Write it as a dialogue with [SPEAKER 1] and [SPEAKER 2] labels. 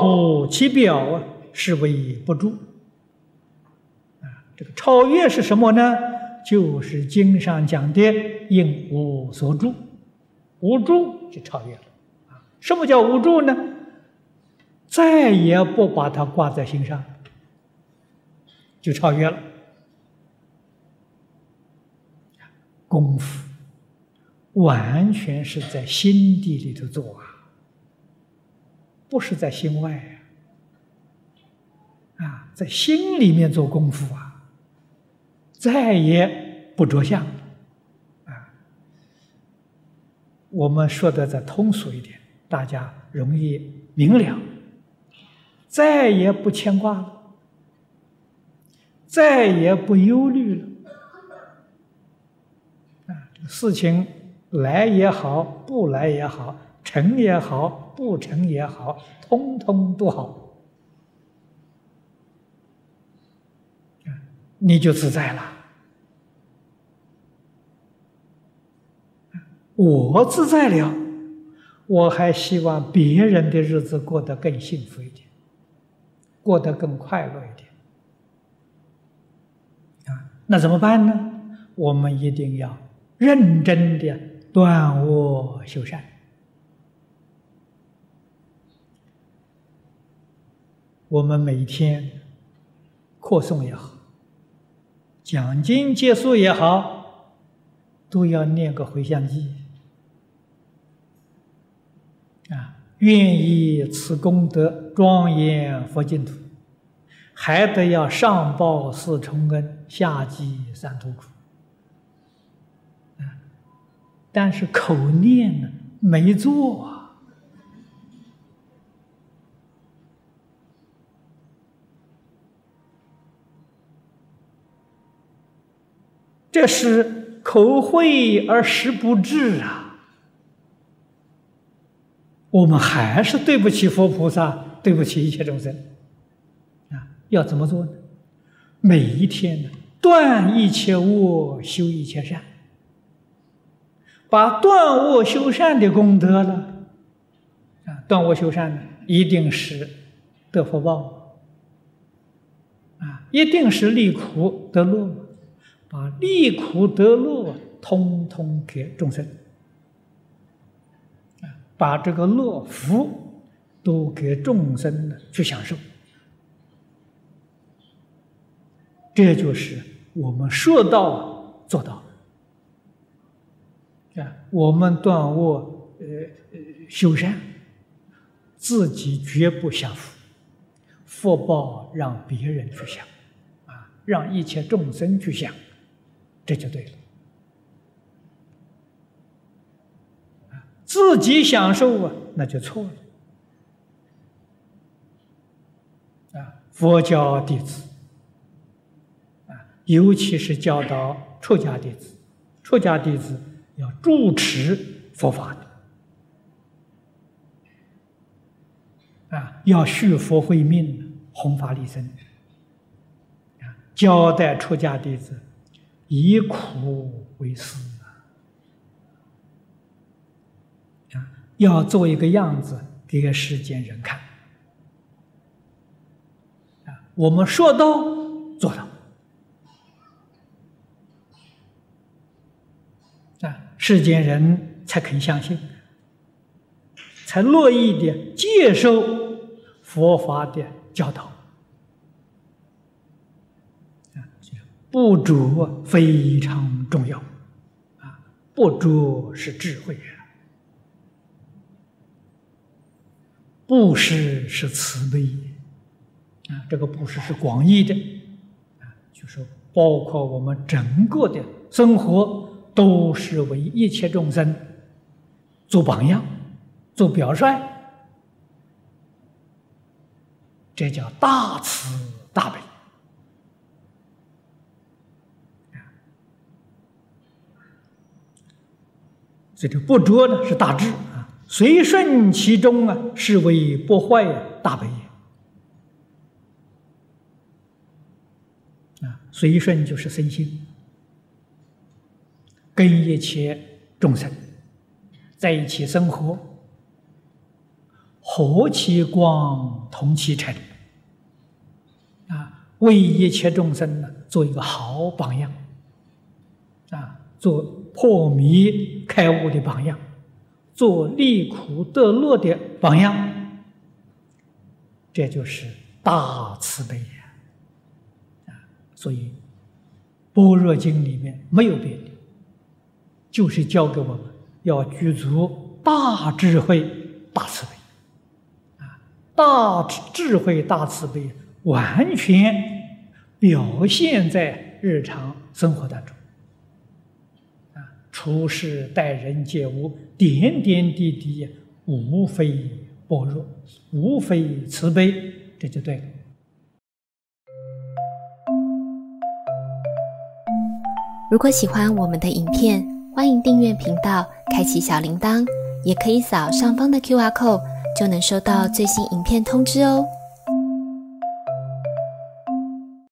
[SPEAKER 1] 乎其表啊，是为不住。啊，这个超越是什么呢？就是经上讲的应无所住，无住就超越了。啊，什么叫无住呢？再也不把它挂在心上，就超越了。功夫完全是在心底里头做啊。不是在心外呀，啊，在心里面做功夫啊，再也不着相，啊，我们说的再通俗一点，大家容易明了，再也不牵挂了，再也不忧虑了，啊，这事情来也好，不来也好。成也好，不成也好，通通都好，你就自在了。我自在了，我还希望别人的日子过得更幸福一点，过得更快乐一点。啊，那怎么办呢？我们一定要认真的断恶修善。我们每天课诵也好，讲经结束也好，都要念个回向偈啊！愿以此功德庄严佛净土，还得要上报四重恩，下济三途苦啊！但是口念呢，没做啊。这是口惠而实不至啊！我们还是对不起佛菩萨，对不起一切众生啊！要怎么做呢？每一天呢，断一切恶，修一切善，把断恶修善的功德呢，啊，断恶修善呢，一定是得福报啊，一定是离苦得乐。把利苦得乐通通给众生，啊，把这个乐福都给众生去享受，这就是我们说到做到，啊，我们断恶呃呃修善，自己绝不享福，福报让别人去享，啊，让一切众生去享。这就对了，自己享受啊，那就错了。啊，佛教弟子啊，尤其是教导出家弟子，出家弟子要主持佛法的，啊，要续佛慧命，弘法利生，啊，交代出家弟子。以苦为师啊！要做一个样子给世间人看啊！我们说到做到啊，世间人才肯相信，才乐意的接受佛法的教导。不着非常重要，啊，不着是智慧啊，布施是慈悲，啊，这个布施是广义的，啊，就是包括我们整个的生活都是为一切众生做榜样、做表率，这叫大慈大悲。这个不着呢是大智啊，随顺其中啊，是为不坏大悲啊。随顺就是身心，跟一切众生在一起生活，和其光，同其尘。啊，为一切众生呢，做一个好榜样。啊，做破迷开悟的榜样，做离苦得乐的榜样。这就是大慈悲呀！啊，所以《般若经》里面没有别的，就是教给我们要具足大智慧、大慈悲。啊，大智慧、大慈悲完全表现在日常生活当中。处事待人接物，点点滴滴，无非。般若无非慈悲，这就对了。
[SPEAKER 2] 如果喜欢我们的影片，欢迎订阅频道，开启小铃铛，也可以扫上方的 Q R code，就能收到最新影片通知哦。